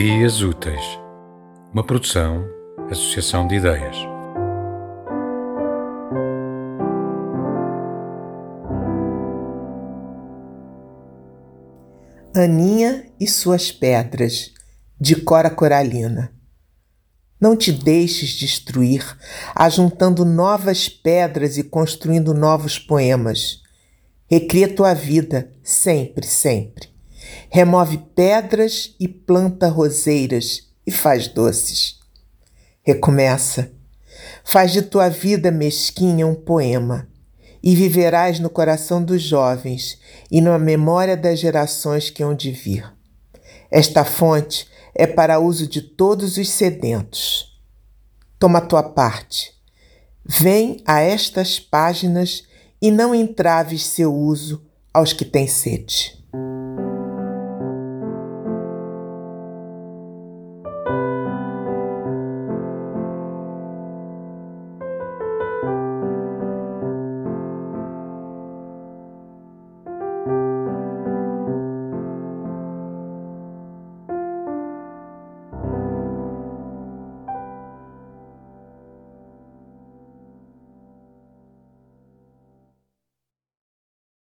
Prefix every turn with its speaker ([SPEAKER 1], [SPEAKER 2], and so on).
[SPEAKER 1] Ideias Úteis, uma produção, associação de ideias.
[SPEAKER 2] Aninha e suas pedras, de Cora Coralina. Não te deixes destruir, ajuntando novas pedras e construindo novos poemas. Recria tua vida, sempre, sempre. Remove pedras e planta roseiras e faz doces. Recomeça. Faz de tua vida mesquinha um poema e viverás no coração dos jovens e na memória das gerações que hão de vir. Esta fonte é para uso de todos os sedentos. Toma tua parte. Vem a estas páginas e não entraves seu uso aos que têm sede.